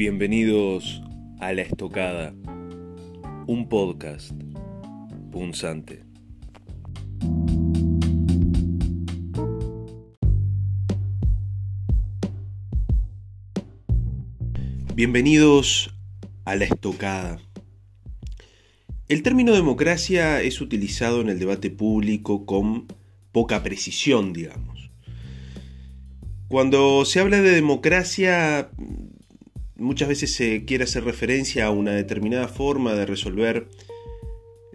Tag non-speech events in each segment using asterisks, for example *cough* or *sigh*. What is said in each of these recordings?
Bienvenidos a La Estocada, un podcast punzante. Bienvenidos a La Estocada. El término democracia es utilizado en el debate público con poca precisión, digamos. Cuando se habla de democracia, muchas veces se quiere hacer referencia a una determinada forma de resolver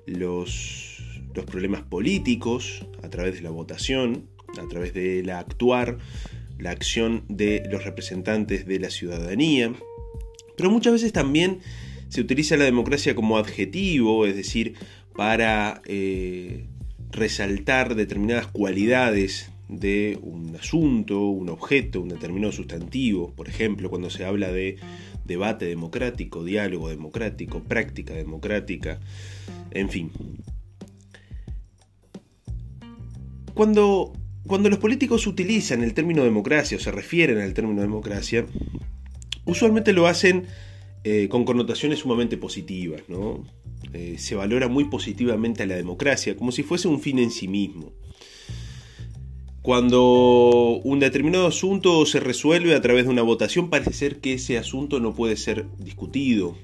los, los problemas políticos a través de la votación, a través de la actuar, la acción de los representantes de la ciudadanía, pero muchas veces también se utiliza la democracia como adjetivo, es decir, para eh, resaltar determinadas cualidades de un asunto, un objeto, un determinado sustantivo. Por ejemplo, cuando se habla de debate democrático, diálogo democrático, práctica democrática, en fin. Cuando, cuando los políticos utilizan el término democracia o se refieren al término democracia, usualmente lo hacen eh, con connotaciones sumamente positivas. ¿no? Eh, se valora muy positivamente a la democracia, como si fuese un fin en sí mismo. Cuando un determinado asunto se resuelve a través de una votación, parece ser que ese asunto no puede ser discutido,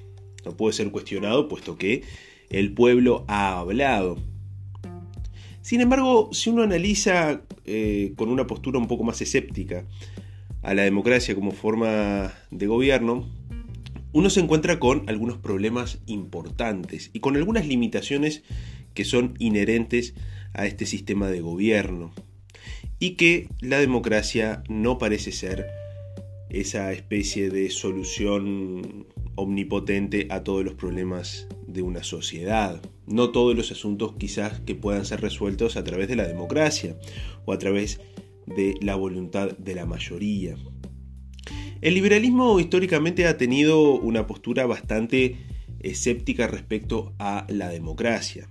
no puede ser cuestionado, puesto que el pueblo ha hablado. Sin embargo, si uno analiza eh, con una postura un poco más escéptica a la democracia como forma de gobierno, uno se encuentra con algunos problemas importantes y con algunas limitaciones que son inherentes a este sistema de gobierno y que la democracia no parece ser esa especie de solución omnipotente a todos los problemas de una sociedad. No todos los asuntos quizás que puedan ser resueltos a través de la democracia o a través de la voluntad de la mayoría. El liberalismo históricamente ha tenido una postura bastante escéptica respecto a la democracia.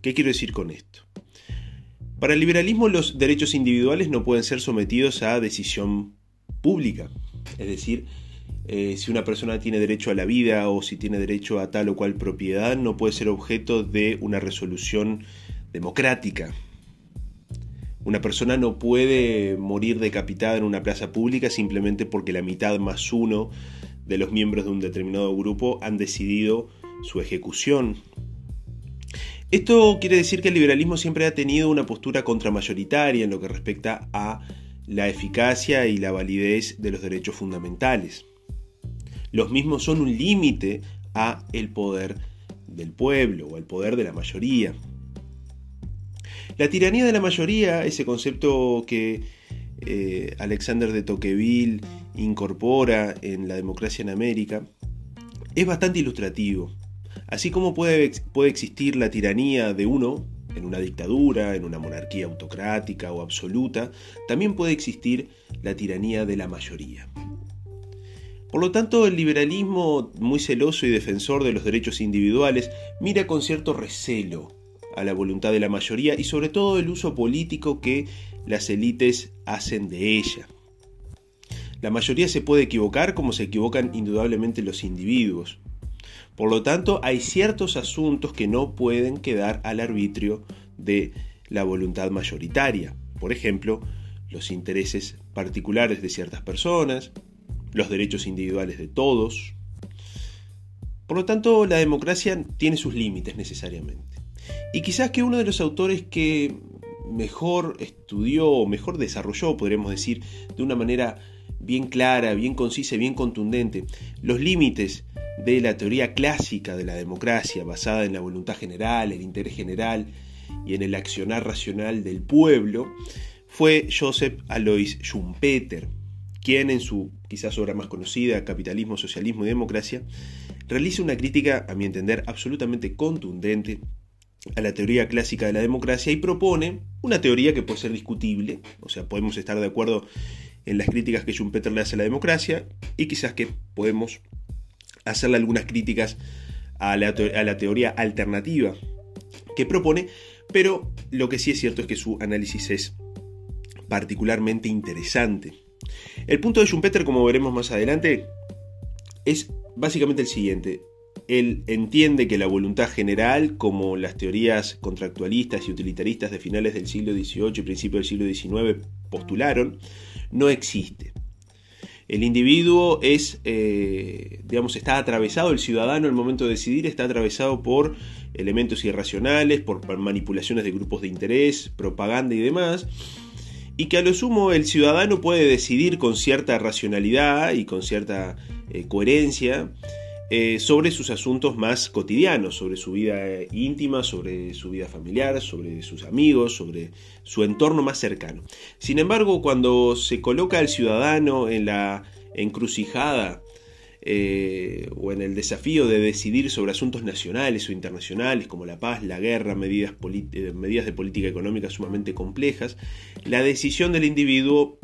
¿Qué quiero decir con esto? Para el liberalismo los derechos individuales no pueden ser sometidos a decisión pública. Es decir, eh, si una persona tiene derecho a la vida o si tiene derecho a tal o cual propiedad, no puede ser objeto de una resolución democrática. Una persona no puede morir decapitada en una plaza pública simplemente porque la mitad más uno de los miembros de un determinado grupo han decidido su ejecución esto quiere decir que el liberalismo siempre ha tenido una postura contramayoritaria en lo que respecta a la eficacia y la validez de los derechos fundamentales. Los mismos son un límite a el poder del pueblo o al poder de la mayoría. La tiranía de la mayoría, ese concepto que eh, Alexander de Tocqueville incorpora en la democracia en América, es bastante ilustrativo. Así como puede, puede existir la tiranía de uno, en una dictadura, en una monarquía autocrática o absoluta, también puede existir la tiranía de la mayoría. Por lo tanto, el liberalismo, muy celoso y defensor de los derechos individuales, mira con cierto recelo a la voluntad de la mayoría y sobre todo el uso político que las élites hacen de ella. La mayoría se puede equivocar como se equivocan indudablemente los individuos. Por lo tanto, hay ciertos asuntos que no pueden quedar al arbitrio de la voluntad mayoritaria. Por ejemplo, los intereses particulares de ciertas personas, los derechos individuales de todos. Por lo tanto, la democracia tiene sus límites necesariamente. Y quizás que uno de los autores que mejor estudió o mejor desarrolló, podríamos decir, de una manera bien clara, bien concisa y bien contundente, los límites de la teoría clásica de la democracia, basada en la voluntad general, el interés general y en el accionar racional del pueblo, fue Joseph Alois Schumpeter, quien en su quizás obra más conocida, Capitalismo, Socialismo y Democracia, realiza una crítica, a mi entender, absolutamente contundente a la teoría clásica de la democracia y propone una teoría que puede ser discutible, o sea, podemos estar de acuerdo en las críticas que Schumpeter le hace a la democracia y quizás que podemos hacerle algunas críticas a la, teoría alternativa que propone, pero lo que sí es cierto es que su análisis es particularmente interesante. El punto de Schumpeter, como veremos más adelante, es básicamente el siguiente. Él entiende que la voluntad general, como las teorías contractualistas y utilitaristas de finales del siglo XVIII y principios del siglo XIX postularon, no existe. El individuo es, eh, digamos, está atravesado, el ciudadano al momento de decidir está atravesado por elementos irracionales, por manipulaciones de grupos de interés, propaganda y demás, y que a lo sumo el ciudadano puede decidir con cierta racionalidad y con cierta eh, coherencia eh, sobre sus asuntos más cotidianos, sobre su vida íntima, sobre su vida familiar, sobre sus amigos, sobre su entorno más cercano. Sin embargo, cuando se coloca al ciudadano en la encrucijada eh, o en el desafío de decidir sobre asuntos nacionales o internacionales como la paz, la guerra, eh, medidas de política económica sumamente complejas, la decisión del individuo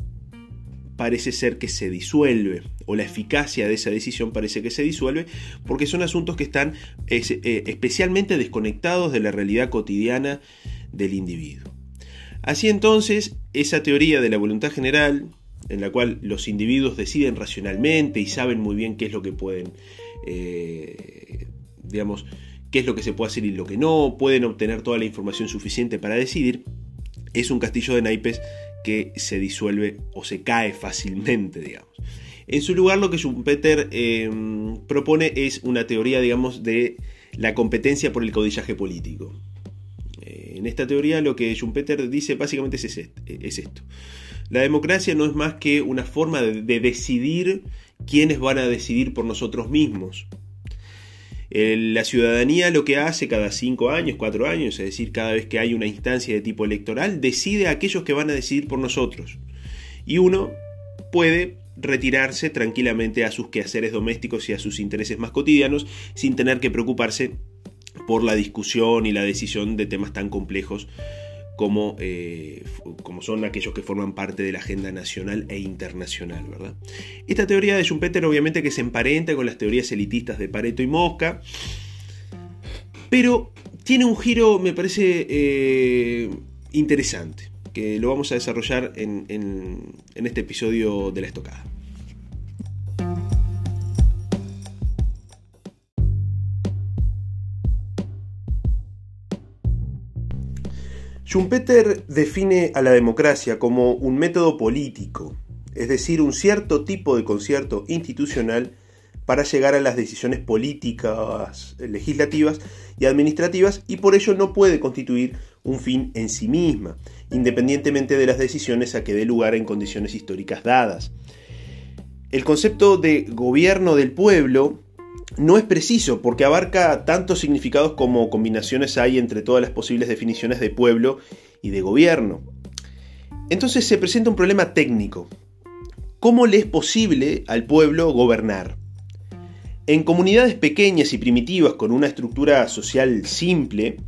parece ser que se disuelve, o la eficacia de esa decisión parece que se disuelve, porque son asuntos que están eh, especialmente desconectados de la realidad cotidiana del individuo. Así entonces, esa teoría de la voluntad general, en la cual los individuos deciden racionalmente y saben muy bien qué es lo que pueden, eh, digamos, qué es lo que se puede hacer y lo que no, pueden obtener toda la información suficiente para decidir, es un castillo de naipes que se disuelve o se cae fácilmente, digamos. En su lugar, lo que Schumpeter eh, propone es una teoría, digamos, de la competencia por el codillaje político. Eh, en esta teoría, lo que Schumpeter dice básicamente es, esto. La democracia no es más que una forma de decidir quiénes van a decidir por nosotros mismos la ciudadanía lo que hace cada cinco años, cuatro años, es decir, cada vez que hay una instancia de tipo electoral, decide a aquellos que van a decidir por nosotros. Y uno puede retirarse tranquilamente a sus quehaceres domésticos y a sus intereses más cotidianos sin tener que preocuparse por la discusión y la decisión de temas tan complejos como, eh, como, son aquellos que forman parte de la agenda nacional e internacional. ¿verdad? Esta teoría de Schumpeter obviamente que se emparenta con las teorías elitistas de Pareto y Mosca, pero tiene un giro, me parece, eh, interesante, que lo vamos a desarrollar en, en este episodio de la estocada. Schumpeter define a la democracia como un método político, es decir, un cierto tipo de concierto institucional para llegar a las decisiones políticas, legislativas y administrativas y por ello no puede constituir un fin en sí misma, independientemente de las decisiones a que dé lugar en condiciones históricas dadas. El concepto de gobierno del pueblo no es preciso porque abarca tantos significados como combinaciones hay entre todas las posibles definiciones de pueblo y de gobierno. Entonces se presenta un problema técnico. ¿Cómo le es posible al pueblo gobernar? En comunidades pequeñas y primitivas con una estructura social simple,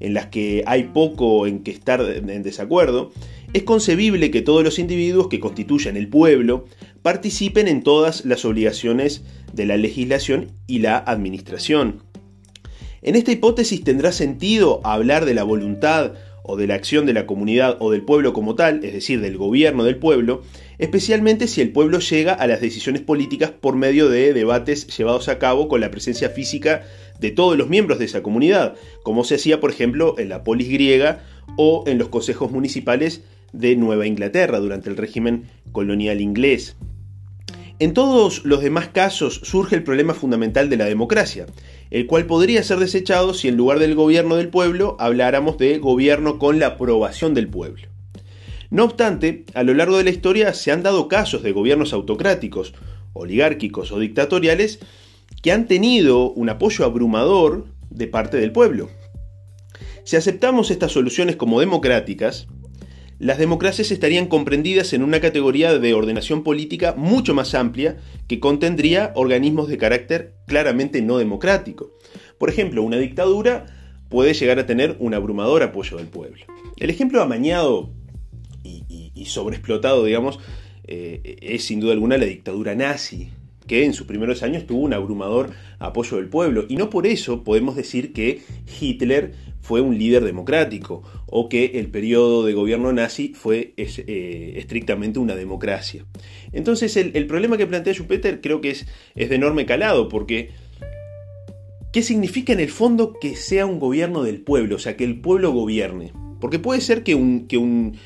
en las que hay poco en que estar en desacuerdo, es concebible que todos los individuos que constituyan el pueblo participen en todas las obligaciones de la legislación y la administración. En esta hipótesis tendrá sentido hablar de la voluntad o de la acción de la comunidad o del pueblo como tal, es decir, del gobierno del pueblo, especialmente si el pueblo llega a las decisiones políticas por medio de debates llevados a cabo con la presencia física de todos los miembros de esa comunidad, como se hacía por ejemplo en la polis griega o en los consejos municipales de Nueva Inglaterra durante el régimen colonial inglés. En todos los demás casos surge el problema fundamental de la democracia, el cual podría ser desechado si en lugar del gobierno del pueblo habláramos de gobierno con la aprobación del pueblo. No obstante, a lo largo de la historia se han dado casos de gobiernos autocráticos, oligárquicos o dictatoriales que han tenido un apoyo abrumador de parte del pueblo. Si aceptamos estas soluciones como democráticas, las democracias estarían comprendidas en una categoría de ordenación política mucho más amplia que contendría organismos de carácter claramente no democrático. Por ejemplo, una dictadura puede llegar a tener un abrumador apoyo del pueblo. El ejemplo amañado y, sobreexplotado, digamos, eh, es sin duda alguna la dictadura nazi, que en sus primeros años tuvo un abrumador apoyo del pueblo. Y no por eso podemos decir que Hitler fue un líder democrático o que el periodo de gobierno nazi fue eh, estrictamente una democracia. Entonces el, problema que plantea Schumpeter creo que es, es de enorme calado porque ¿qué significa en el fondo que sea un gobierno del pueblo? O sea, que el pueblo gobierne. Porque puede ser que un, que un,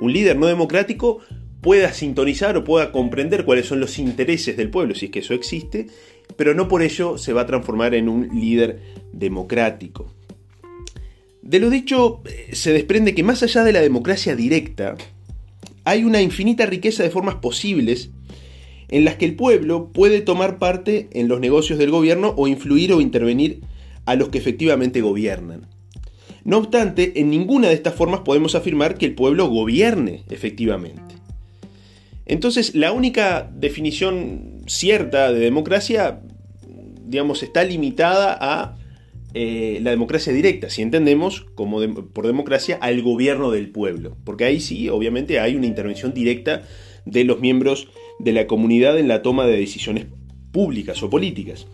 un líder no democrático pueda sintonizar o pueda comprender cuáles son los intereses del pueblo, si es que eso existe, pero no por ello se va a transformar en un líder democrático. De lo dicho, eh, se desprende que más allá de la democracia directa, hay una infinita riqueza de formas posibles en las que el pueblo puede tomar parte en los negocios del gobierno o influir o intervenir a los que efectivamente gobiernan. No obstante, en ninguna de estas formas podemos afirmar que el pueblo gobierne efectivamente. Entonces, la única definición cierta de democracia, digamos, está limitada a eh, la democracia directa, si entendemos como por democracia al gobierno del pueblo, porque ahí sí, obviamente, hay una intervención directa de los miembros de la comunidad en la toma de decisiones públicas o políticas.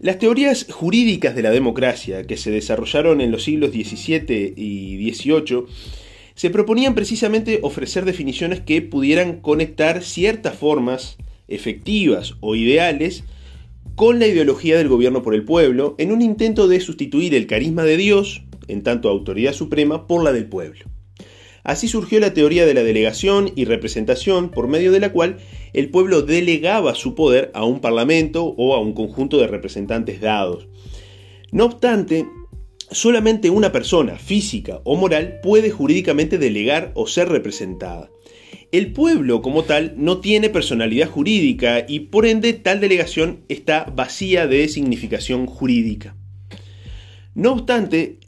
Las teorías jurídicas de la democracia, que se desarrollaron en los siglos XVII y XVIII, se proponían precisamente ofrecer definiciones que pudieran conectar ciertas formas efectivas o ideales con la ideología del gobierno por el pueblo, en un intento de sustituir el carisma de Dios, en tanto autoridad suprema, por la del pueblo. Así surgió la teoría de la delegación y representación, por medio de la cual el pueblo delegaba su poder a un parlamento o a un conjunto de representantes dados. No obstante, solamente una persona, física o moral, puede jurídicamente delegar o ser representada. El pueblo como tal no tiene personalidad jurídica y por ende tal delegación está vacía de significación jurídica. No obstante,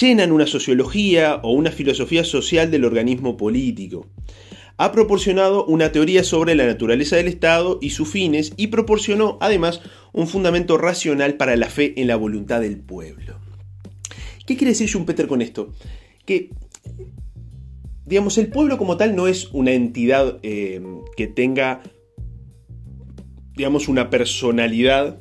llenan una sociología o una filosofía social del organismo político. Ha proporcionado una teoría sobre la naturaleza del Estado y sus fines y proporcionó además un fundamento racional para la fe en la voluntad del pueblo. ¿Qué quiere decir Schumpeter con esto? Que digamos, el pueblo como tal no es una entidad eh, que tenga, digamos, una personalidad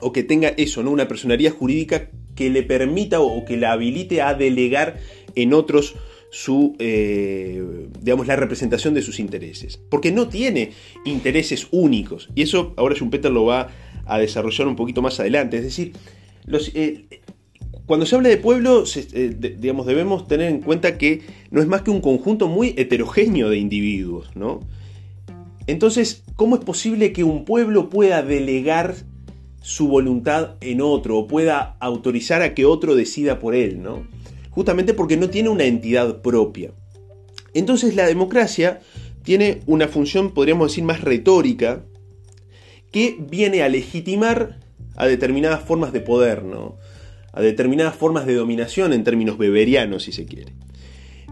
o que tenga eso, ¿no? Una personalidad jurídica que le permita o que la habilite a delegar en otros su, eh, digamos, la representación de sus intereses. Porque no tiene intereses únicos. Y eso ahora Schumpeter lo va a desarrollar un poquito más adelante. Es decir, los, eh, cuando se habla de pueblo, eh, digamos, debemos tener en cuenta que no es más que un conjunto muy heterogéneo de individuos, ¿no? Entonces, ¿cómo es posible que un pueblo pueda delegar su voluntad en otro o pueda autorizar a que otro decida por él, ¿no? Justamente porque no tiene una entidad propia. Entonces la democracia tiene una función, podríamos decir, más retórica, que viene a legitimar a determinadas formas de poder, ¿no? A determinadas formas de dominación en términos beberianos, si se quiere.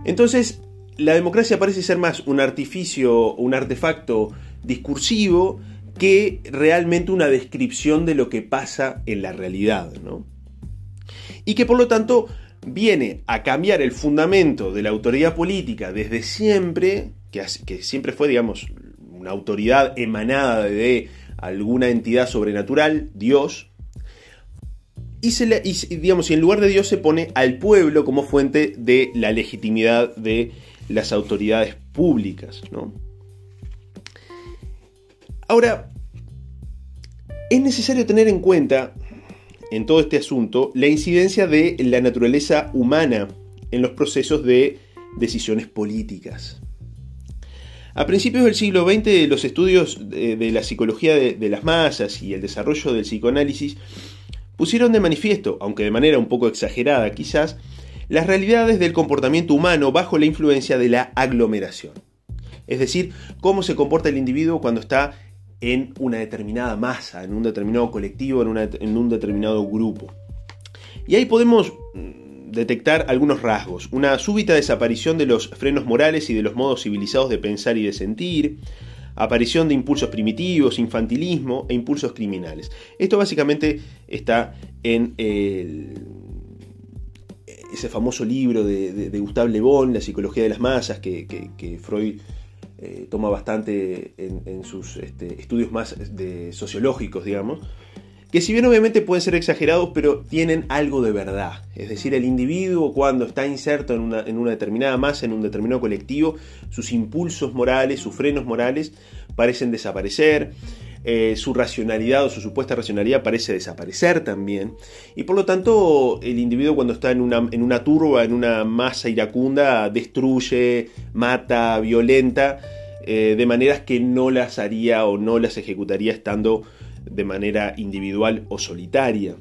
Entonces, la democracia parece ser más un artificio, un artefacto discursivo que realmente una descripción de lo que pasa en la realidad, ¿no? Y que por lo tanto viene a cambiar el fundamento de la autoridad política desde siempre, que, que siempre fue, digamos, una autoridad emanada de alguna entidad sobrenatural, Dios, y, digamos, en lugar de Dios se pone al pueblo como fuente de la legitimidad de las autoridades públicas. Ahora, es necesario tener en cuenta en todo este asunto la incidencia de la naturaleza humana en los procesos de decisiones políticas. A principios del siglo XX, los estudios de, la psicología de las masas y el desarrollo del psicoanálisis pusieron de manifiesto, aunque de manera un poco exagerada quizás, las realidades del comportamiento humano bajo la influencia de la aglomeración. Es decir, cómo se comporta el individuo cuando está en una determinada masa, en un determinado colectivo, en, un determinado grupo. Y ahí podemos mm, detectar algunos rasgos. Una súbita desaparición de los frenos morales y de los modos civilizados de pensar y de sentir, aparición de impulsos primitivos, infantilismo e impulsos criminales. Esto básicamente está en ese famoso libro de, Gustave Le Bon, La psicología de las masas, que, Freud eh, toma bastante en, sus este, estudios más sociológicos, digamos, que si bien obviamente pueden ser exagerados, pero tienen algo de verdad. Es decir, el individuo cuando está inserto en una, en una determinada masa, en un determinado colectivo, sus impulsos morales, sus frenos morales parecen desaparecer. Eh, su racionalidad o su supuesta racionalidad parece desaparecer también. Y por lo tanto, el individuo cuando está en una, en una turba, en una masa iracunda, destruye, mata, violenta, eh, de maneras que no las haría o no las ejecutaría estando de manera individual o solitaria.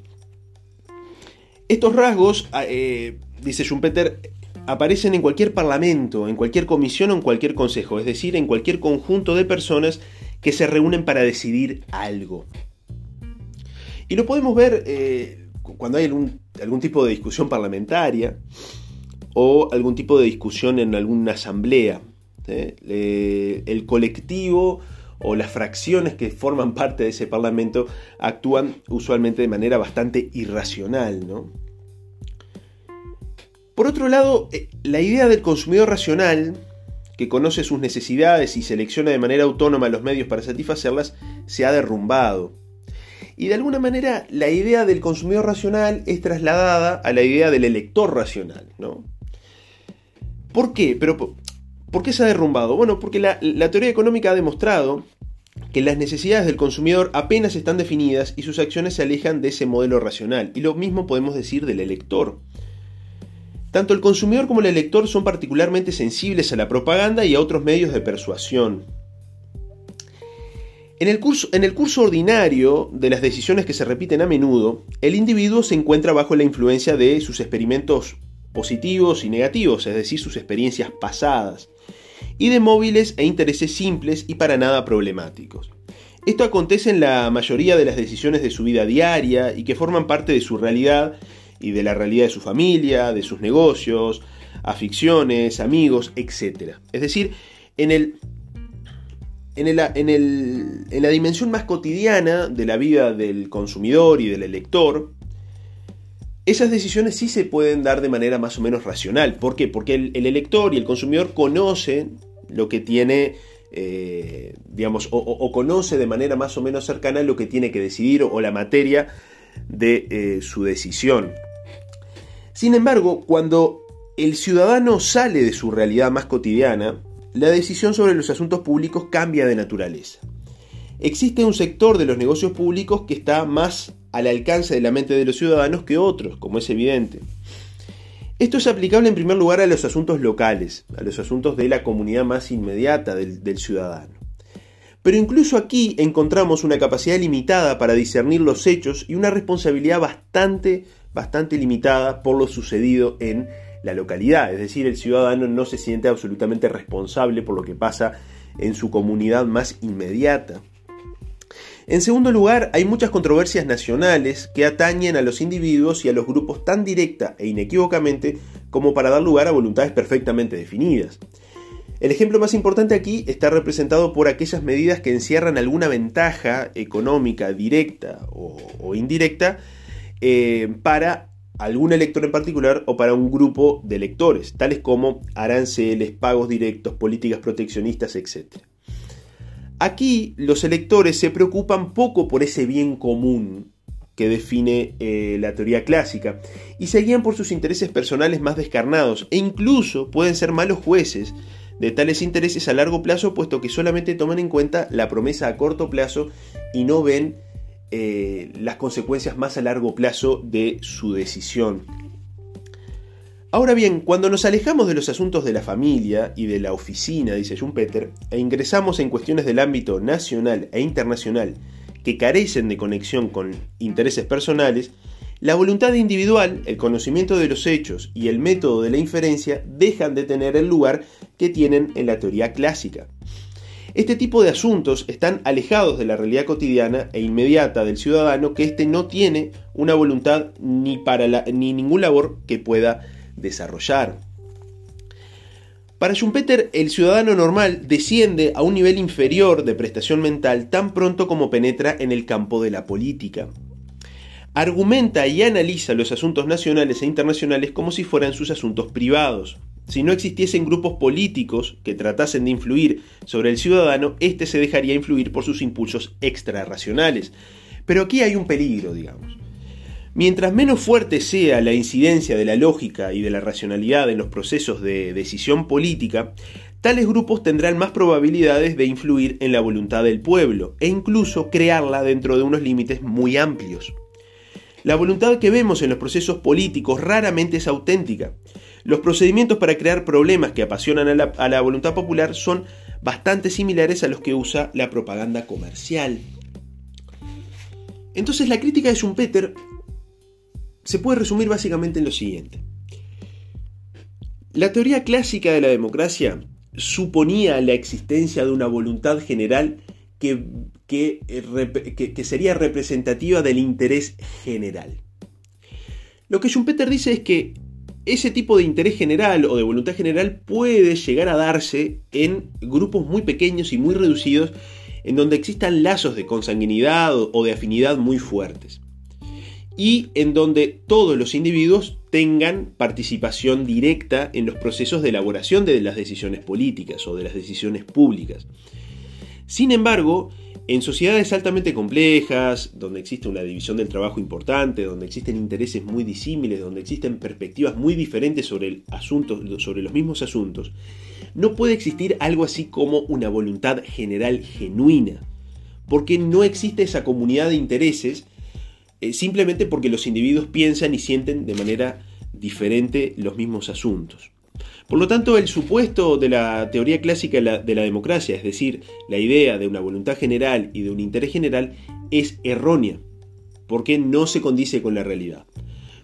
Estos rasgos, ah, eh, dice Schumpeter, aparecen en cualquier parlamento, en cualquier comisión o en cualquier consejo, es decir, en cualquier conjunto de personas que se reúnen para decidir algo. Y lo podemos ver eh, cuando hay algún, tipo de discusión parlamentaria o algún tipo de discusión en alguna asamblea. el colectivo o las fracciones que forman *laughs* parte de ese parlamento actúan usualmente de manera bastante irracional. ¿no? Por otro lado, eh, la idea del consumidor racional, que conoce sus necesidades y selecciona de manera autónoma los medios para satisfacerlas, se ha derrumbado. Y de alguna manera la idea del consumidor racional es trasladada a la idea del elector racional. ¿no? ¿Por qué? Pero, ¿Por qué se ha derrumbado? Bueno, porque la, teoría económica ha demostrado que las necesidades del consumidor apenas están definidas y sus acciones se alejan de ese modelo racional. Y lo mismo podemos decir del elector. Tanto el consumidor como el elector son particularmente sensibles a la propaganda y a otros medios de persuasión. En el, curso, en el curso ordinario de las decisiones que se repiten a menudo, el individuo se encuentra bajo la influencia de sus experimentos positivos y negativos, es decir, sus experiencias pasadas y de móviles e intereses simples y para nada problemáticos. Esto acontece en la mayoría de las decisiones de su vida diaria y que forman parte de su realidad y de la realidad de su familia, de sus negocios, aficiones, amigos, etc. Es decir, en, el, en, en la dimensión más cotidiana de la vida del consumidor y del elector, esas decisiones sí se pueden dar de manera más o menos racional. ¿Por qué? Porque el, elector y el consumidor conocen lo que tiene, eh, digamos, o, conoce de manera más o menos cercana lo que tiene que decidir o, la materia de eh, su decisión. Sin embargo, cuando el ciudadano sale de su realidad más cotidiana, la decisión sobre los asuntos públicos cambia de naturaleza. Existe un sector de los negocios públicos que está más al alcance de la mente de los ciudadanos que otros, como es evidente. Esto es aplicable en primer lugar a los asuntos locales, a los asuntos de la comunidad más inmediata del, ciudadano. Pero incluso aquí encontramos una capacidad limitada para discernir los hechos y una responsabilidad bastante, bastante limitada por lo sucedido en la localidad. Es decir, el ciudadano no se siente absolutamente responsable por lo que pasa en su comunidad más inmediata. En segundo lugar, hay muchas controversias nacionales que atañen a los individuos y a los grupos tan directa e inequívocamente como para dar lugar a voluntades perfectamente definidas. El ejemplo más importante aquí está representado por aquellas medidas que encierran alguna ventaja económica directa o, indirecta eh, para algún elector en particular o para un grupo de electores, tales como aranceles, pagos directos, políticas proteccionistas, etc. Aquí los electores se preocupan poco por ese bien común que define eh, la teoría clásica y se guían por sus intereses personales más descarnados e incluso pueden ser malos jueces de tales intereses a largo plazo puesto que solamente toman en cuenta la promesa a corto plazo y no ven eh, las consecuencias más a largo plazo de su decisión. Ahora bien, cuando nos alejamos de los asuntos de la familia y de la oficina, dice Schumpeter, e ingresamos en cuestiones del ámbito nacional e internacional que carecen de conexión con intereses personales, la voluntad individual, el conocimiento de los hechos y el método de la inferencia dejan de tener el lugar que tienen en la teoría clásica. Este tipo de asuntos están alejados de la realidad cotidiana e inmediata del ciudadano que éste no tiene una voluntad ni para ni ningún labor que pueda desarrollar. Para Schumpeter, el ciudadano normal desciende a un nivel inferior de prestación mental tan pronto como penetra en el campo de la política. Argumenta y analiza los asuntos nacionales e internacionales como si fueran sus asuntos privados. Si no existiesen grupos políticos que tratasen de influir sobre el ciudadano, éste se dejaría influir por sus impulsos extrarracionales. Pero aquí hay un peligro, digamos. Mientras menos fuerte sea la incidencia de la lógica y de la racionalidad en los procesos de decisión política, tales grupos tendrán más probabilidades de influir en la voluntad del pueblo e incluso crearla dentro de unos límites muy amplios. La voluntad que vemos en los procesos políticos raramente es auténtica. Los procedimientos para crear problemas que apasionan a la, voluntad popular son bastante similares a los que usa la propaganda comercial. Entonces la crítica de Schumpeter se puede resumir básicamente en lo siguiente. La teoría clásica de la democracia suponía la existencia de una voluntad general que, que, que, sería representativa del interés general. Lo que Schumpeter dice es que ese tipo de interés general o de voluntad general puede llegar a darse en grupos muy pequeños y muy reducidos en donde existan lazos de consanguinidad o de afinidad muy fuertes y en donde todos los individuos tengan participación directa en los procesos de elaboración de las decisiones políticas o de las decisiones públicas. Sin embargo, en sociedades altamente complejas, donde existe una división del trabajo importante, donde existen intereses muy disímiles, donde existen perspectivas muy diferentes sobre, sobre los mismos asuntos, no puede existir algo así como una voluntad general genuina, porque no existe esa comunidad de intereses eh, simplemente porque los individuos piensan y sienten de manera diferente los mismos asuntos. Por lo tanto, el supuesto de la teoría clásica de la, democracia, es decir, la idea de una voluntad general y de un interés general, es errónea, porque no se condice con la realidad.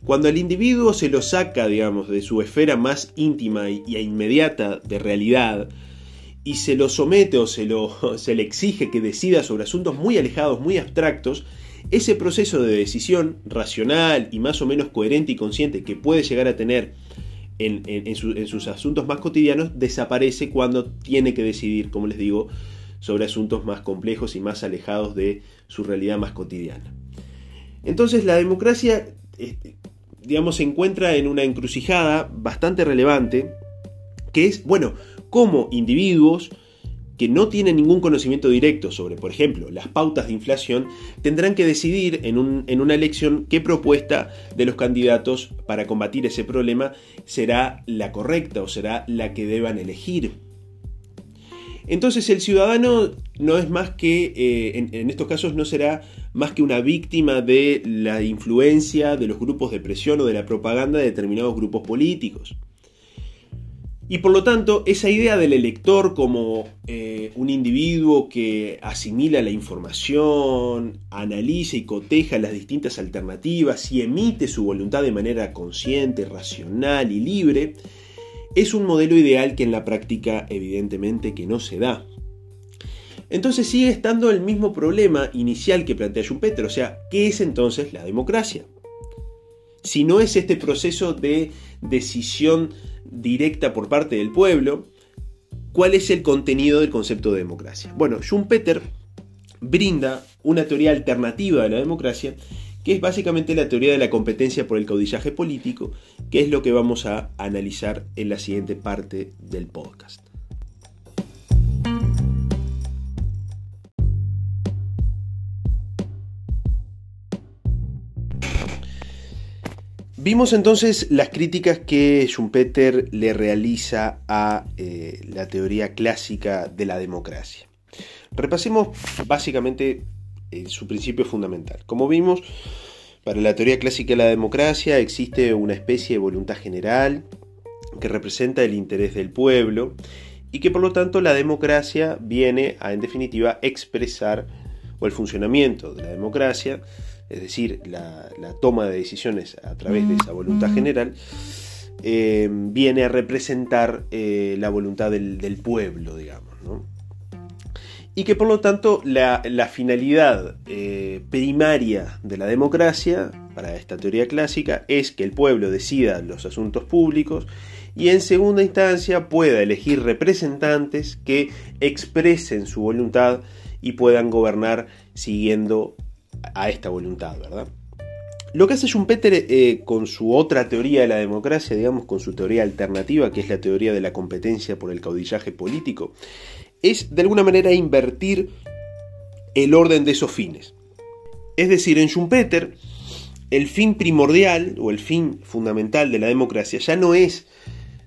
Cuando el individuo se lo saca, digamos, de su esfera más íntima y, e inmediata de realidad, y se lo somete o se, lo, *laughs* se le exige que decida sobre asuntos muy alejados, muy abstractos, ese proceso de decisión racional y más o menos coherente y consciente que puede llegar a tener en, sus asuntos más cotidianos desaparece cuando tiene que decidir, como les digo, sobre asuntos más complejos y más alejados de su realidad más cotidiana. Entonces la democracia, este, digamos, se encuentra en una encrucijada bastante relevante, que es, bueno, cómo individuos, que no tienen ningún conocimiento directo sobre, por ejemplo, las pautas de inflación, tendrán que decidir en, una elección qué propuesta de los candidatos para combatir ese problema será la correcta o será la que deban elegir. Entonces el ciudadano no es más que, eh, en, estos casos no será más que una víctima de la influencia de los grupos de presión o de la propaganda de determinados grupos políticos. Y por lo tanto, esa idea del elector como eh, un individuo que asimila la información, analiza y coteja las distintas alternativas y emite su voluntad de manera consciente, racional y libre, es un modelo ideal que en la práctica evidentemente que no se da. Entonces sigue estando el mismo problema inicial que plantea Schumpeter, o sea, ¿qué es entonces la democracia? Si no es este proceso de decisión directa por parte del pueblo, ¿cuál es el contenido del concepto de democracia? Bueno, Schumpeter brinda una teoría alternativa de la democracia, que es básicamente la teoría de la competencia por el caudillaje político, que es lo que vamos a analizar en la siguiente parte del podcast. Vimos entonces las críticas que Schumpeter le realiza a eh, la teoría clásica de la democracia. Repasemos básicamente su principio fundamental. Como vimos, para la teoría clásica de la democracia existe una especie de voluntad general que representa el interés del pueblo y que por lo tanto la democracia viene a en definitiva expresar o el funcionamiento de la democracia es decir, la, toma de decisiones a través de esa voluntad general, eh, viene a representar eh, la voluntad del, pueblo, digamos. Y que por lo tanto la, finalidad eh, primaria de la democracia, para esta teoría clásica, es que el pueblo decida los asuntos públicos y en segunda instancia pueda elegir representantes que expresen su voluntad y puedan gobernar siguiendo a esta voluntad, ¿verdad? Lo que hace Schumpeter eh, con su otra teoría de la democracia, digamos, con su teoría alternativa, que es la teoría de la competencia por el caudillaje político, es de alguna manera invertir el orden de esos fines. Es decir, en Schumpeter, el fin primordial o el fin fundamental de la democracia ya no es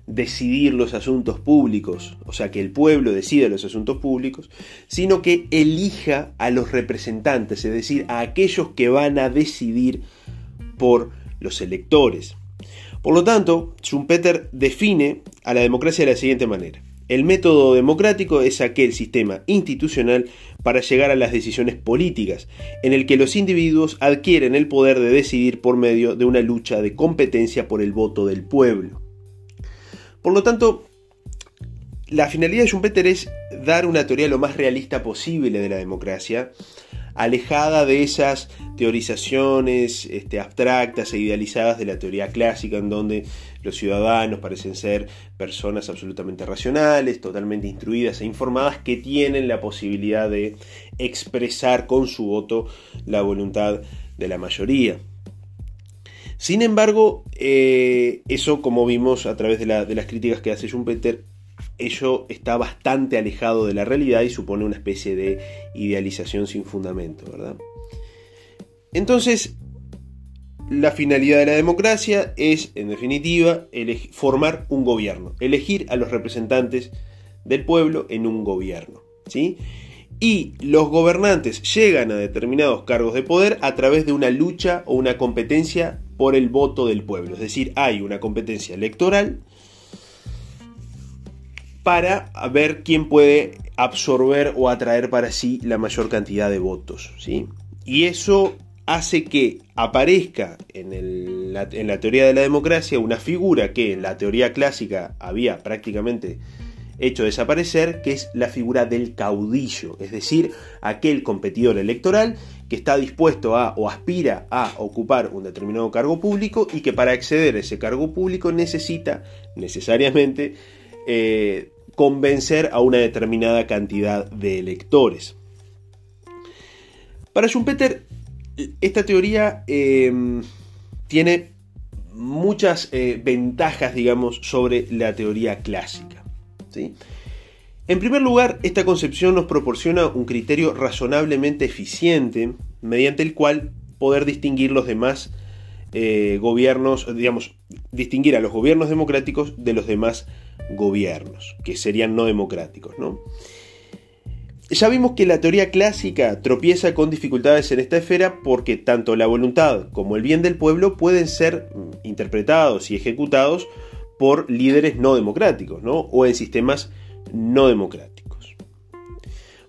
decidir los asuntos públicos, o sea, que el pueblo decida los asuntos públicos, sino que elija a los representantes, es decir, a aquellos que van a decidir por los electores. Por lo tanto, Schumpeter define a la democracia de la siguiente manera. El método democrático es aquel sistema institucional para llegar a las decisiones políticas, en el que los individuos adquieren el poder de decidir por medio de una lucha de competencia por el voto del pueblo. Por lo tanto, la finalidad de Schumpeter es dar una teoría lo más realista posible de la democracia, alejada de esas teorizaciones este, abstractas e idealizadas de la teoría clásica, en donde los ciudadanos parecen ser personas absolutamente racionales, totalmente instruidas e informadas, que tienen la posibilidad de expresar con su voto la voluntad de la mayoría. Sin embargo, eh, eso, como vimos a través de, las críticas que hace Schumpeter, ello está bastante alejado de la realidad y supone una especie de idealización sin fundamento, ¿verdad? Entonces, la finalidad de la democracia es, en definitiva, formar un gobierno, elegir a los representantes del pueblo en un gobierno, ¿sí? Y los gobernantes llegan a determinados cargos de poder a través de una lucha o una competencia por el voto del pueblo, es decir, hay una competencia electoral para ver quién puede absorber o atraer para sí la mayor cantidad de votos. ¿sí? Y eso hace que aparezca en, la, en, la, teoría de la democracia una figura que en la teoría clásica había prácticamente hecho desaparecer, que es la figura del caudillo, es decir, aquel competidor electoral que está dispuesto a o aspira a ocupar un determinado cargo público y que para acceder a ese cargo público necesita necesariamente eh, convencer a una determinada cantidad de electores. Para Schumpeter, esta teoría em, tiene muchas eh, ventajas, digamos, sobre la teoría clásica. ¿sí? En primer lugar, esta concepción nos proporciona un criterio razonablemente eficiente mediante el cual poder distinguir los demás eh, gobiernos, digamos, distinguir a los gobiernos democráticos de los demás gobiernos, que serían no democráticos. Ya vimos que la teoría clásica tropieza con dificultades en esta esfera porque tanto la voluntad como el bien del pueblo pueden ser interpretados y ejecutados por líderes no democráticos ¿no? o en sistemas no democráticos.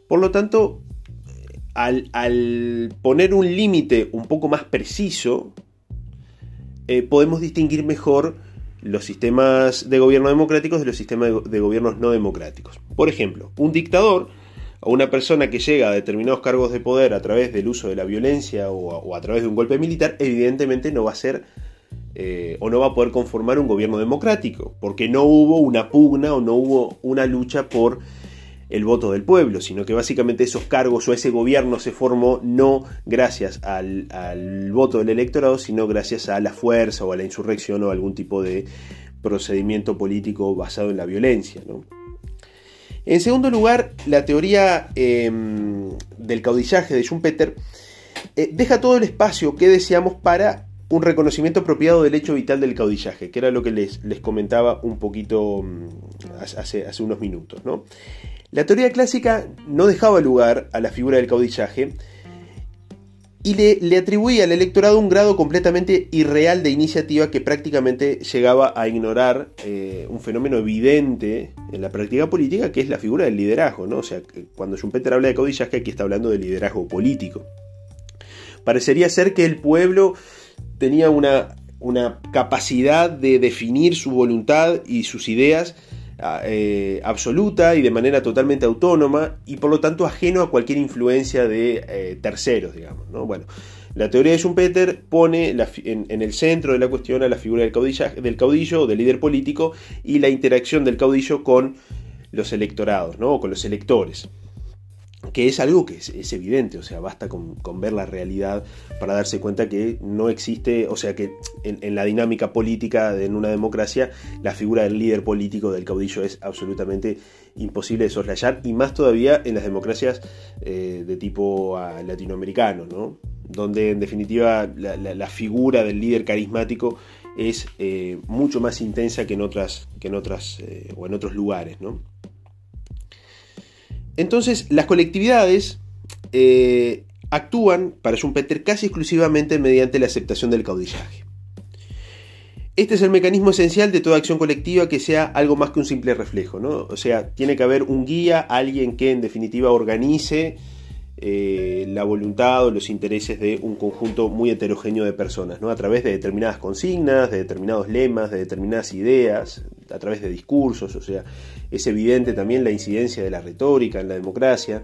Por lo tanto, al, poner un límite un poco más preciso, eh, podemos distinguir mejor los sistemas de gobierno democráticos de los sistemas de, gobiernos no democráticos. Por ejemplo, un dictador o una persona que llega a determinados cargos de poder a través del uso de la violencia o a, través de un golpe militar, evidentemente no va a ser eh, o no va a poder conformar un gobierno democrático, porque no hubo una pugna o no hubo una lucha por el voto del pueblo, sino que básicamente esos cargos o ese gobierno se formó no gracias al, voto del electorado, sino gracias a la fuerza o a la insurrección o algún tipo de procedimiento político basado en la violencia. En segundo lugar, la teoría em, del caudillaje de Schumpeter eh, deja todo el espacio que deseamos para un reconocimiento apropiado del hecho vital del caudillaje, que era lo que les, les comentaba un poquito mm, hace, hace unos minutos. ¿no? La teoría clásica no dejaba lugar a la figura del caudillaje y le, atribuía al electorado un grado completamente irreal de iniciativa que prácticamente llegaba a ignorar eh, un fenómeno evidente en la práctica política, que es la figura del liderazgo. ¿no? O sea, cuando Schumpeter habla de caudillaje, aquí está hablando de liderazgo político. Parecería ser que el pueblo tenía una, una capacidad de definir su voluntad y sus ideas eh, absoluta y de manera totalmente autónoma y por lo tanto ajeno a cualquier influencia de eh, terceros, digamos. ¿no? Bueno, la teoría de Schumpeter pone en, el centro de la cuestión a la figura del, del caudillo o del líder político y la interacción del caudillo con los electorados, ¿no? o con los electores. Que es algo que es, evidente, o sea, basta con, ver la realidad para darse cuenta que no existe, o sea, que en, la dinámica política de, una democracia, la figura del líder político, del caudillo, es absolutamente imposible de soslayar, y más todavía en las democracias eh, de tipo ah, latinoamericano, ¿no? donde en definitiva la, figura del líder carismático es eh, mucho más intensa que en otras, que en otras eh, o en otros lugares, ¿no? Entonces, las colectividades eh, actúan para Schumpeter casi exclusivamente mediante la aceptación del caudillaje. Este es el mecanismo esencial de toda acción colectiva que sea algo más que un simple reflejo, ¿no? O sea, tiene que haber un guía, alguien que en definitiva organice eh, la voluntad o los intereses de un conjunto muy heterogéneo de personas, ¿no? a través de determinadas consignas, de determinados lemas, de determinadas ideas, a través de discursos, o sea, es evidente también la incidencia de la retórica en la democracia,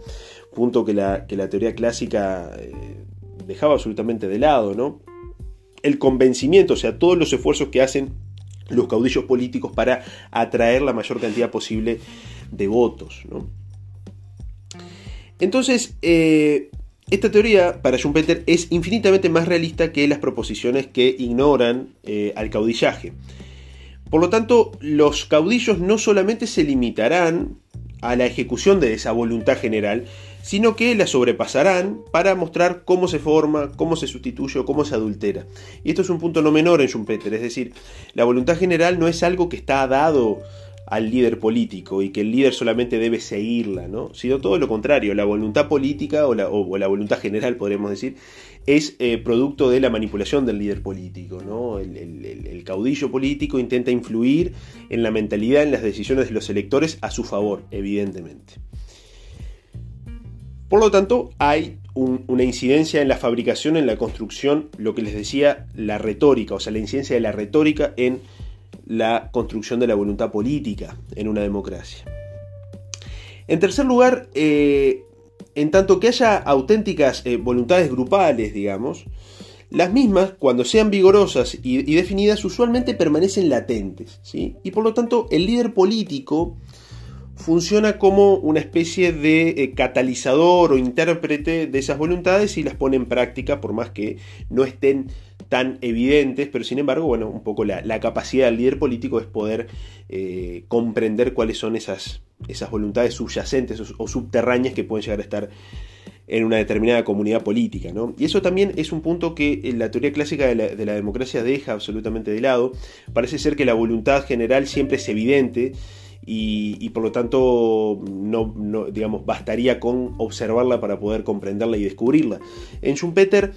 punto que la, que la teoría clásica eh, dejaba absolutamente de lado, ¿no? El convencimiento, o sea, todos los esfuerzos que hacen los caudillos políticos para atraer la mayor cantidad posible de votos, ¿no? Entonces, eh, esta teoría para Schumpeter es infinitamente más realista que las proposiciones que ignoran eh, al caudillaje. Por lo tanto, los caudillos no solamente se limitarán a la ejecución de esa voluntad general, sino que la sobrepasarán para mostrar cómo se forma, cómo se sustituye o cómo se adultera. Y esto es un punto no menor en Schumpeter, es decir, la voluntad general no es algo que está dado al líder político y que el líder solamente debe seguirla, ¿no? sino todo lo contrario, la voluntad política o la, voluntad general, podríamos decir, es eh, producto de la manipulación del líder político. ¿no? El, el, caudillo político intenta influir en la mentalidad, en las decisiones de los electores a su favor, evidentemente. Por lo tanto, hay una incidencia en la fabricación, en la construcción, lo que les decía, la retórica, o sea, la incidencia de la retórica en la construcción de la voluntad política en una democracia. En tercer lugar, eh, en tanto que haya auténticas eh, voluntades grupales, digamos, las mismas, cuando sean vigorosas y, definidas, usualmente permanecen latentes. ¿sí? Y por lo tanto, el líder político funciona como una especie de eh, catalizador o intérprete de esas voluntades y las pone en práctica, por más que no estén tan evidentes, pero sin embargo, bueno, un poco la, capacidad del líder político es poder eh, comprender cuáles son esas, esas voluntades subyacentes o, subterráneas que pueden llegar a estar en una determinada comunidad política. ¿no? Y eso también es un punto que en la teoría clásica de la, democracia deja absolutamente de lado. Parece ser que la voluntad general siempre es evidente y, por lo tanto no, digamos, bastaría con observarla para poder comprenderla y descubrirla. En Schumpeter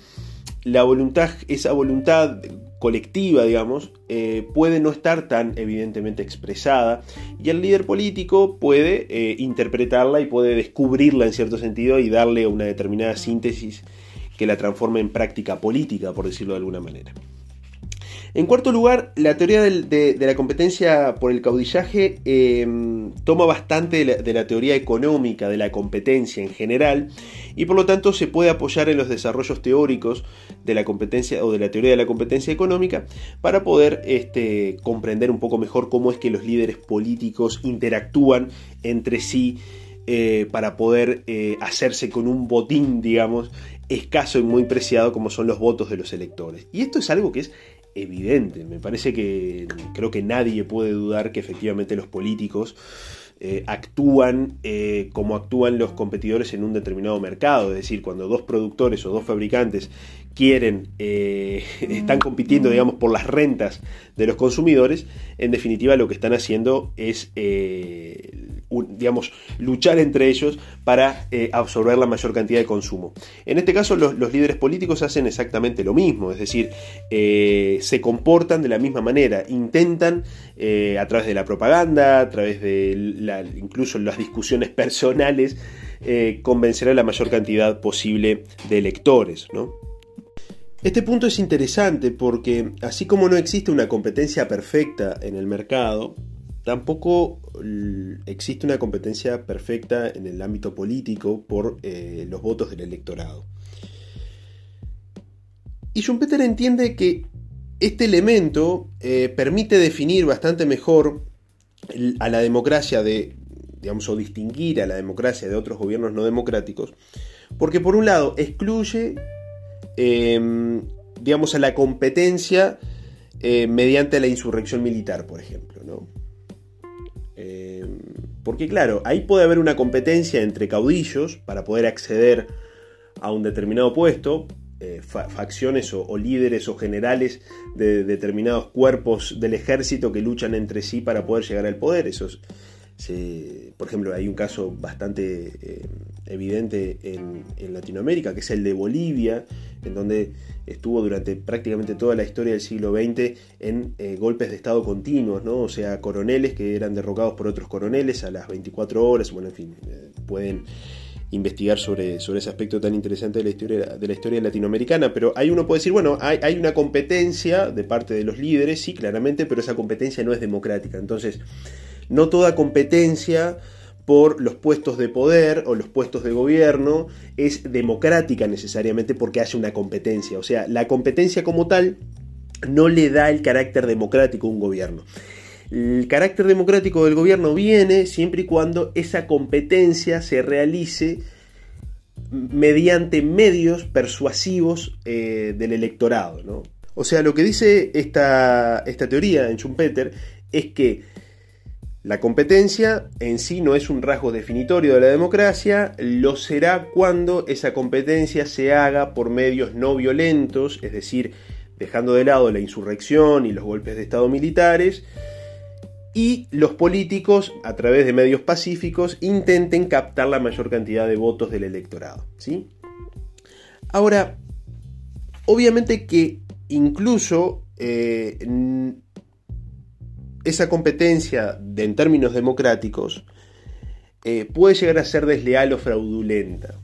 la voluntad, esa voluntad colectiva, digamos, eh, puede no estar tan evidentemente expresada y el líder político puede eh, interpretarla y puede descubrirla en cierto sentido y darle una determinada síntesis que la transforme en práctica política, por decirlo de alguna manera. En cuarto lugar, la teoría de, la competencia por el caudillaje em, toma bastante de la, teoría económica de la competencia en general y por lo tanto se puede apoyar en los desarrollos teóricos de la competencia o de la teoría de la competencia económica para poder este, comprender un poco mejor cómo es que los líderes políticos interactúan entre sí eh, para poder eh, hacerse con un botín, digamos, escaso y muy preciado como son los votos de los electores. Y esto es algo que es evidente. Me parece que creo que nadie puede dudar que efectivamente los políticos eh, actúan eh, como actúan los competidores en un determinado mercado. Es decir, cuando dos productores o dos fabricantes quieren, eh, *laughs* están compitiendo, digamos, por las rentas de los consumidores, en definitiva lo que están haciendo es digamos, luchar entre ellos para eh, absorber la mayor cantidad de consumo. En este caso, los, líderes políticos hacen exactamente lo mismo, es decir, eh, se comportan de la misma manera, intentan eh, a través de la propaganda, a través de la, incluso las discusiones *laughs* personales, convencer a la mayor cantidad posible de electores, Este punto es interesante porque así como no existe una competencia perfecta en el mercado, Tampoco existe una competencia perfecta en el ámbito político por eh, los votos del electorado. Y Schumpeter entiende que este elemento eh, permite definir bastante mejor a la democracia de digamos, o distinguir a la democracia de otros gobiernos no democráticos, porque por un lado excluye, em, digamos, a la competencia eh, mediante la insurrección militar, por ejemplo, ¿no? Em, porque claro, ahí puede haber una competencia entre caudillos para poder acceder a un determinado puesto, eh, facciones o, líderes o generales de determinados cuerpos del ejército que luchan entre sí para poder llegar al poder. Eso por ejemplo, hay un caso bastante eh, evidente en, Latinoamérica, que es el de Bolivia, en donde estuvo durante prácticamente toda la historia del siglo XX en eh, golpes de Estado continuos, ¿no? o sea, coroneles que eran derrocados por otros coroneles a las 24 horas, bueno, en fin, pueden investigar sobre, sobre ese aspecto tan interesante de la, historia, de la historia latinoamericana, pero ahí uno puede decir, bueno, hay, hay una competencia de parte de los líderes, sí, claramente, pero esa competencia no es democrática. Entonces, no toda competencia por los puestos de poder o los puestos de gobierno es democrática necesariamente porque haya una competencia. O sea, la competencia como tal no le da el carácter democrático a un gobierno. El carácter democrático del gobierno viene siempre y cuando esa competencia se realice mediante medios persuasivos eh, del electorado. O sea, lo que dice esta, esta teoría en Schumpeter es que la competencia en sí no es un rasgo definitorio de la democracia, lo será cuando esa competencia se haga por medios no violentos, es decir, dejando de lado la insurrección y los golpes de Estado militares, y los políticos, a través de medios pacíficos, intenten captar la mayor cantidad de votos del electorado. ¿sí? Ahora, obviamente que incluso eh, esa competencia en términos democráticos eh, puede llegar a ser desleal o fraudulenta.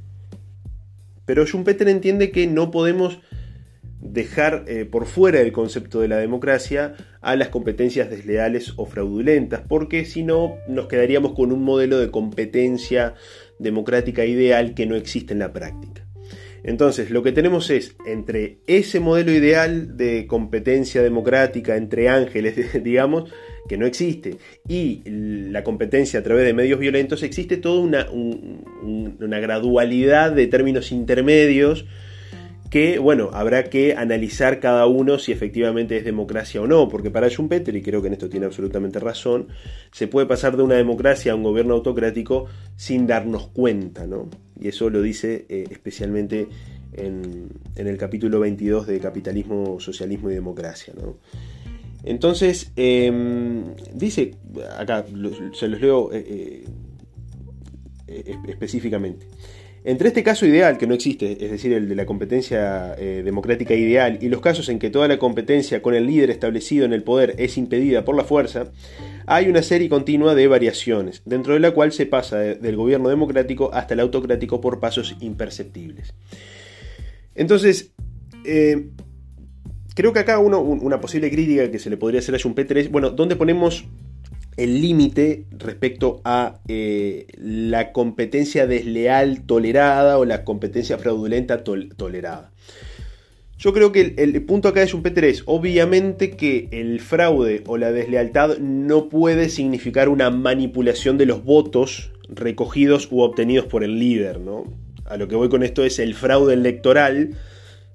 Pero Schumpeter entiende que no podemos dejar eh, por fuera del concepto de la democracia a las competencias desleales o fraudulentas, porque si no nos quedaríamos con un modelo de competencia democrática ideal que no existe en la práctica. Entonces, lo que tenemos es entre ese modelo ideal de competencia democrática entre ángeles, *laughs* digamos, que no existe, y la competencia a través de medios violentos, existe toda una, una gradualidad de términos intermedios que, bueno, habrá que analizar cada uno si efectivamente es democracia o no, porque para Schumpeter, y creo que en esto tiene absolutamente razón, se puede pasar de una democracia a un gobierno autocrático sin darnos cuenta, ¿no? Y eso lo dice eh, especialmente en, el capítulo 22 de Capitalismo, Socialismo y Democracia, ¿no? Entonces, em, dice, acá se los leo eh, eh, específicamente. Entre este caso ideal, que no existe, es decir, el de la competencia eh, democrática ideal, y los casos en que toda la competencia con el líder establecido en el poder es impedida por la fuerza, hay una serie continua de variaciones, dentro de la cual se pasa del gobierno democrático hasta el autocrático por pasos imperceptibles. Entonces, eh, creo que acá uno, una posible crítica que se le podría hacer a Schumpeter es, bueno, ¿dónde ponemos el límite respecto a eh, la competencia desleal tolerada o la competencia fraudulenta tolerada. Yo creo que el, punto acá de Schumpeter es, obviamente que el fraude o la deslealtad no puede significar una manipulación de los votos recogidos u obtenidos por el líder, ¿no? A lo que voy con esto es el fraude electoral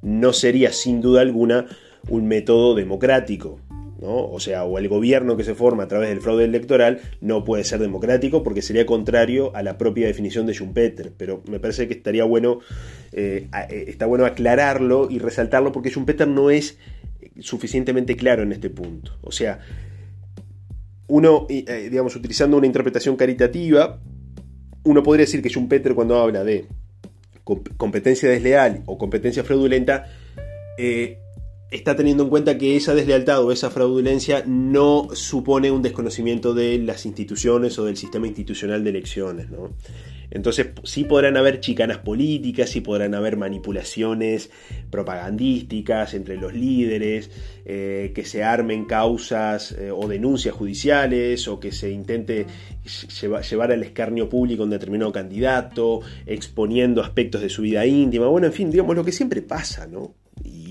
no sería sin duda alguna un método democrático. O sea, o el gobierno que se forma a través del fraude electoral no puede ser democrático porque sería contrario a la propia definición de Schumpeter. Pero me parece que estaría bueno, eh, eh, está bueno aclararlo y resaltarlo porque Schumpeter no es suficientemente claro en este punto. O sea, uno, eh, digamos, utilizando una interpretación caritativa, uno podría decir que Schumpeter cuando habla de competencia desleal o competencia fraudulenta, está teniendo en cuenta que esa deslealtad o esa fraudulencia no supone un desconocimiento de las instituciones o del sistema institucional de elecciones. Entonces sí podrán haber chicanas políticas, sí podrán haber manipulaciones propagandísticas entre los líderes, eh, que se armen causas eh, o denuncias judiciales o que se intente llevar al escarnio público un determinado candidato, exponiendo aspectos de su vida íntima. Bueno, en fin, digamos lo que siempre pasa, ¿no?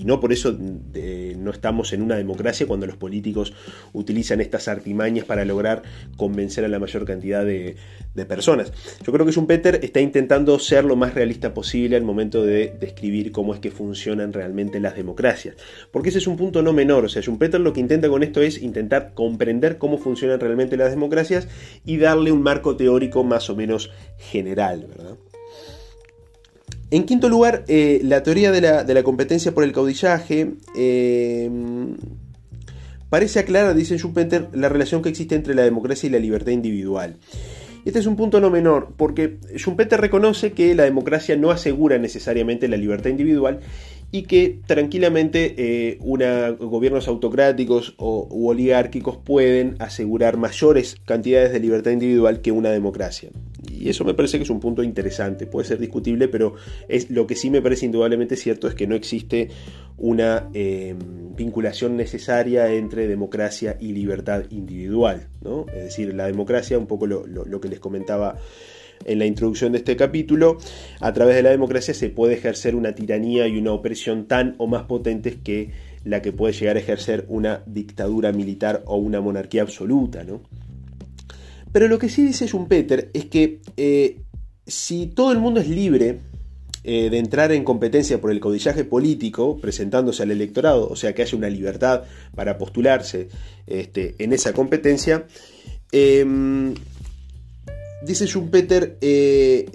No por eso no estamos en una democracia cuando los políticos utilizan estas artimañas para lograr convencer a la mayor cantidad de, personas. Yo creo que Schumpeter está intentando ser lo más realista posible al momento de describir cómo es que funcionan realmente las democracias. Porque ese es un punto no menor. O sea, Schumpeter lo que intenta con esto es intentar comprender cómo funcionan realmente las democracias y darle un marco teórico más o menos general, ¿verdad? En quinto lugar, eh, la teoría de la, competencia por el caudillaje eh, parece aclarar, dice Schumpeter, la relación que existe entre la democracia y la libertad individual. Este es un punto no menor, porque Schumpeter reconoce que la democracia no asegura necesariamente la libertad individual y que tranquilamente eh, gobiernos autocráticos o, u oligárquicos pueden asegurar mayores cantidades de libertad individual que una democracia. Y eso me parece que es un punto interesante, puede ser discutible, pero es, lo que sí me parece indudablemente cierto es que no existe una em, vinculación necesaria entre democracia y libertad individual. ¿no? Es decir, la democracia, un poco lo que les comentaba en la introducción de este capítulo, a través de la democracia se puede ejercer una tiranía y una opresión tan o más potentes que la que puede llegar a ejercer una dictadura militar o una monarquía absoluta. ¿no? Pero lo que sí dice Schumpeter es que eh, si todo el mundo es libre eh, de entrar en competencia por el codillaje político, presentándose al electorado, o sea que haya una libertad para postularse este, en esa competencia, em, dice Schumpeter, eh,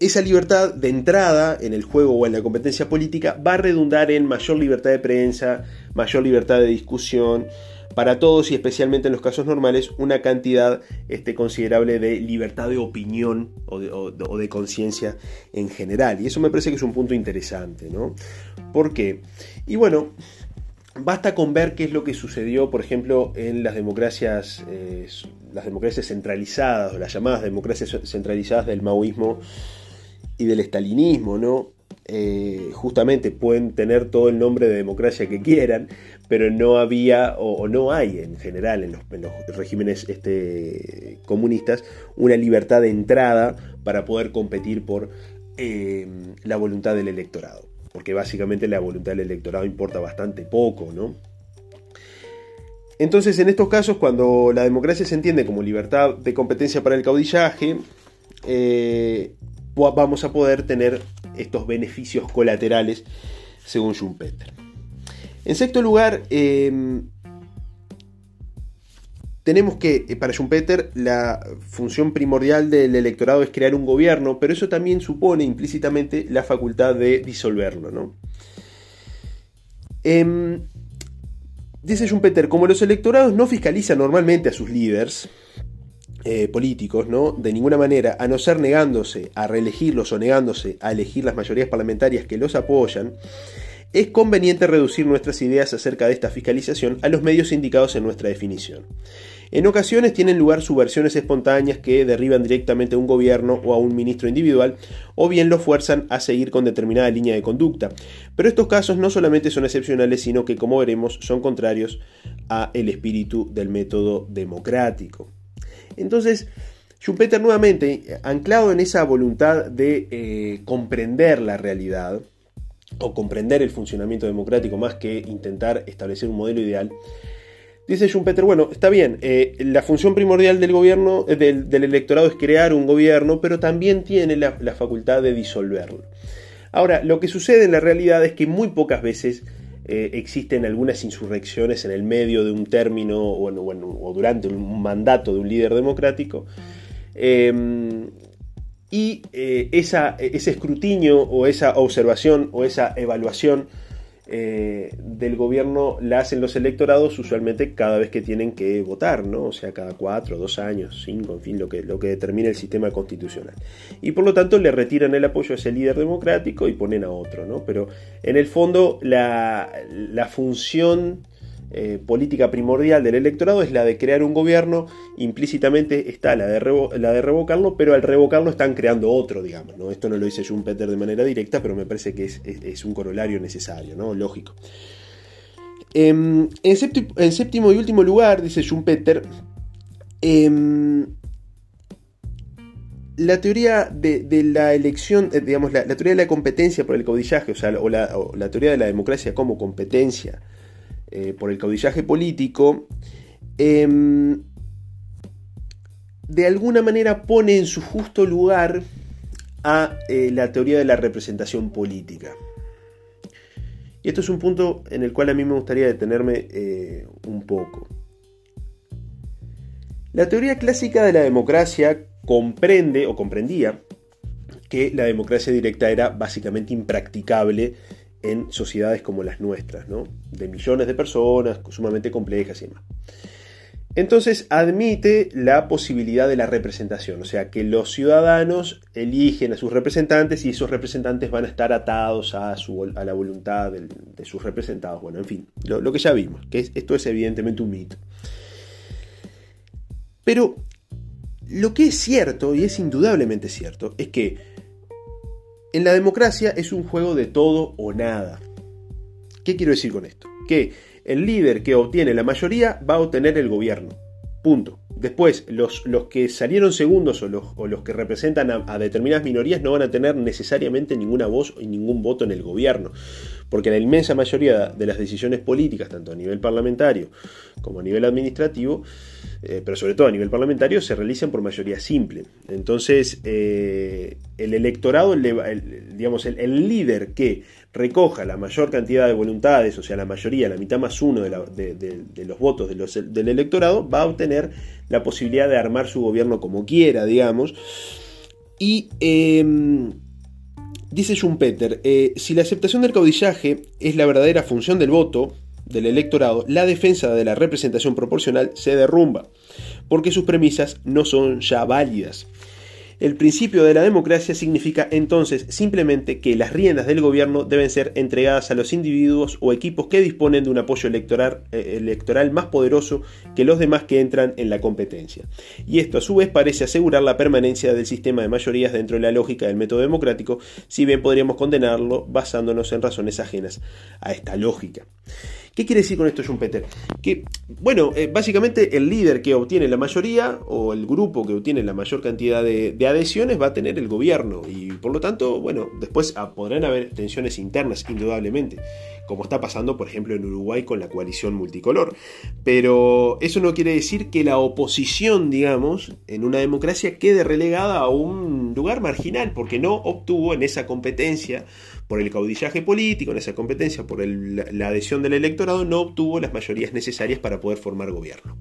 esa libertad de entrada en el juego o en la competencia política va a redundar en mayor libertad de prensa, mayor libertad de discusión, para todos y especialmente en los casos normales una cantidad este, considerable de libertad de opinión o de, conciencia en general. Y eso me parece que es un punto interesante, ¿no? ¿Por qué? Y bueno, Basta con ver qué es lo que sucedió, por ejemplo, en las democracias, eh, las democracias centralizadas, las llamadas democracias centralizadas del maoísmo y del estalinismo, ¿no? Eh, justamente pueden tener todo el nombre de democracia que quieran, pero no había o, no hay en general en los, regímenes este, comunistas una libertad de entrada para poder competir por eh, la voluntad del electorado porque básicamente la voluntad del electorado importa bastante poco, ¿no? Entonces, en estos casos, cuando la democracia se entiende como libertad de competencia para el caudillaje, eh, vamos a poder tener estos beneficios colaterales, según Schumpeter. En sexto lugar, eh, tenemos que, eh, para Schumpeter, la función primordial del electorado es crear un gobierno, pero eso también supone implícitamente la facultad de disolverlo. ¿no? Em, dice Schumpeter, como los electorados no fiscalizan normalmente a sus líderes eh, políticos, ¿no? de ninguna manera, a no ser negándose a reelegirlos o negándose a elegir las mayorías parlamentarias que los apoyan, es conveniente reducir nuestras ideas acerca de esta fiscalización a los medios indicados en nuestra definición. En ocasiones tienen lugar subversiones espontáneas que derriban directamente a un gobierno o a un ministro individual, o bien lo fuerzan a seguir con determinada línea de conducta. Pero estos casos no solamente son excepcionales, sino que, como veremos, son contrarios a el espíritu del método democrático. Entonces, Schumpeter nuevamente, anclado en esa voluntad de eh, comprender la realidad, o comprender el funcionamiento democrático más que intentar establecer un modelo ideal, dice Schumpeter, bueno, está bien, eh, la función primordial del gobierno, eh, del, electorado es crear un gobierno, pero también tiene la, facultad de disolverlo. Ahora, lo que sucede en la realidad es que muy pocas veces eh, existen algunas insurrecciones en el medio de un término o, o durante un mandato de un líder democrático. Y eh, ese escrutinio o esa observación o esa evaluación eh, del gobierno la hacen los electorados usualmente cada vez que tienen que votar, ¿no? O sea, cada cuatro, dos años, cinco, en fin, lo que, lo que determina el sistema constitucional. Y por lo tanto le retiran el apoyo a ese líder democrático y ponen a otro, ¿no? Pero en el fondo la, la función eh, política primordial del electorado es la de crear un gobierno, implícitamente está la de, la de revocarlo, pero al revocarlo están creando otro, digamos. ¿no? Esto no lo dice Schumpeter de manera directa, pero me parece que es, un corolario necesario, ¿no? lógico. Em, en, séptimo, y último lugar, dice Schumpeter, em, la teoría de, la elección, eh, digamos, la, teoría de la competencia por el caudillaje, o sea, o la, teoría de la democracia como competencia eh, por el caudillaje político, em, de alguna manera pone en su justo lugar a eh, la teoría de la representación política. Y esto es un punto en el cual a mí me gustaría detenerme un poco. La teoría clásica de la democracia comprende o comprendía que la democracia directa era básicamente impracticable en sociedades como las nuestras, de millones de personas, sumamente complejas y demás. Entonces admite la posibilidad de la representación, o sea, que los ciudadanos eligen a sus representantes y esos representantes van a estar atados a, su, a la voluntad de, sus representados. Bueno, en fin, lo, que ya vimos, que esto es evidentemente un mito. Pero lo que es cierto, y es indudablemente cierto, es que en la democracia es un juego de todo o nada. ¿Qué quiero decir con esto? Que el líder que obtiene la mayoría va a obtener el gobierno. Punto. Después, los, los que salieron segundos o los, o los que representan a, determinadas minorías no van a tener necesariamente ninguna voz y ningún voto en el gobierno. Porque la inmensa mayoría de las decisiones políticas, tanto a nivel parlamentario como a nivel administrativo, eh, pero sobre todo a nivel parlamentario, se realizan por mayoría simple. Entonces, eh, el electorado, digamos, el, líder que recoja la mayor cantidad de voluntades, o sea, la mayoría, la mitad más uno de, los votos del electorado, va a obtener la posibilidad de armar su gobierno como quiera, digamos. Y em, dice Schumpeter, eh, si la aceptación del caudillaje es la verdadera función del voto, del electorado, la defensa de la representación proporcional se derrumba, porque sus premisas no son ya válidas. El principio de la democracia significa entonces simplemente que las riendas del gobierno deben ser entregadas a los individuos o equipos que disponen de un apoyo electoral, eh, electoral, más poderoso que los demás que entran en la competencia. Y esto a su vez parece asegurar la permanencia del sistema de mayorías dentro de la lógica del método democrático, si bien podríamos condenarlo basándonos en razones ajenas a esta lógica. ¿Qué quiere decir con esto Schumpeter? Que, bueno, eh, básicamente el líder que obtiene la mayoría o el grupo que obtiene la mayor cantidad de, adhesiones va a tener el gobierno y por lo tanto, bueno, después ah, podrán haber tensiones internas, indudablemente, como está pasando, por ejemplo, en Uruguay con la coalición multicolor. Pero eso no quiere decir que la oposición, digamos, en una democracia quede relegada a un lugar marginal, porque no obtuvo en esa competencia por el caudillaje político, en esa competencia por la adhesión del electorado, no obtuvo las mayorías necesarias para poder formar gobierno.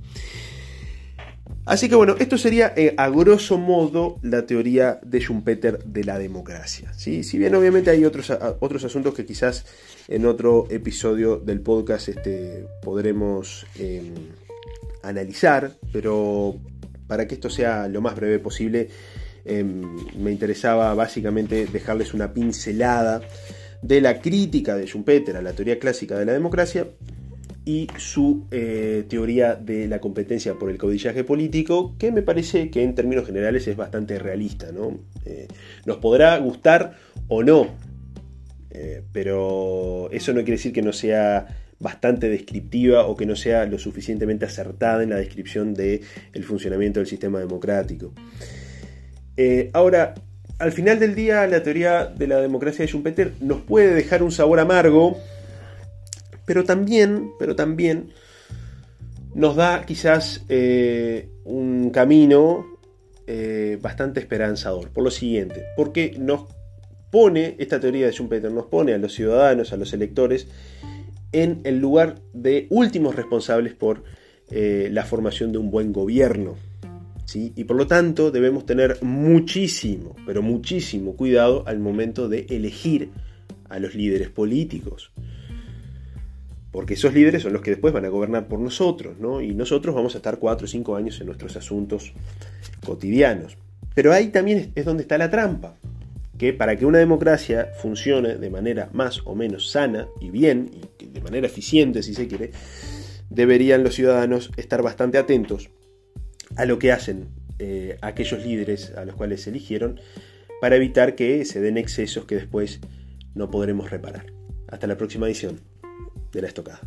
Así que bueno, esto sería eh, a grosso modo la teoría de Schumpeter de la democracia. ¿sí? Si bien obviamente hay otros, otros asuntos que quizás en otro episodio del podcast este, podremos em, analizar, pero para que esto sea lo más breve posible, Em, me interesaba básicamente dejarles una pincelada de la crítica de Schumpeter a la teoría clásica de la democracia y su eh, teoría de la competencia por el caudillaje político, que me parece que en términos generales es bastante realista. ¿no? Eh, nos podrá gustar o no, eh, pero eso no quiere decir que no sea bastante descriptiva o que no sea lo suficientemente acertada en la descripción del el funcionamiento del sistema democrático. Eh, ahora, al final del día, la teoría de la democracia de Schumpeter nos puede dejar un sabor amargo, pero también, pero también nos da quizás eh, un camino eh, bastante esperanzador. Por lo siguiente, porque nos pone, esta teoría de Schumpeter nos pone a los ciudadanos, a los electores, en el lugar de últimos responsables por la formación de un buen gobierno. Y por lo tanto debemos tener muchísimo, pero muchísimo cuidado al momento de elegir a los líderes políticos. Porque esos líderes son los que después van a gobernar por nosotros, ¿no? Y nosotros vamos a estar 4 o 5 años en nuestros asuntos cotidianos. Pero ahí también es donde está la trampa. Que para que una democracia funcione de manera más o menos sana y bien, y de manera eficiente si se quiere, deberían los ciudadanos estar bastante atentos a lo que hacen eh, aquellos líderes a los cuales se eligieron para evitar que se den excesos que después no podremos reparar. Hasta la próxima edición de la estocada.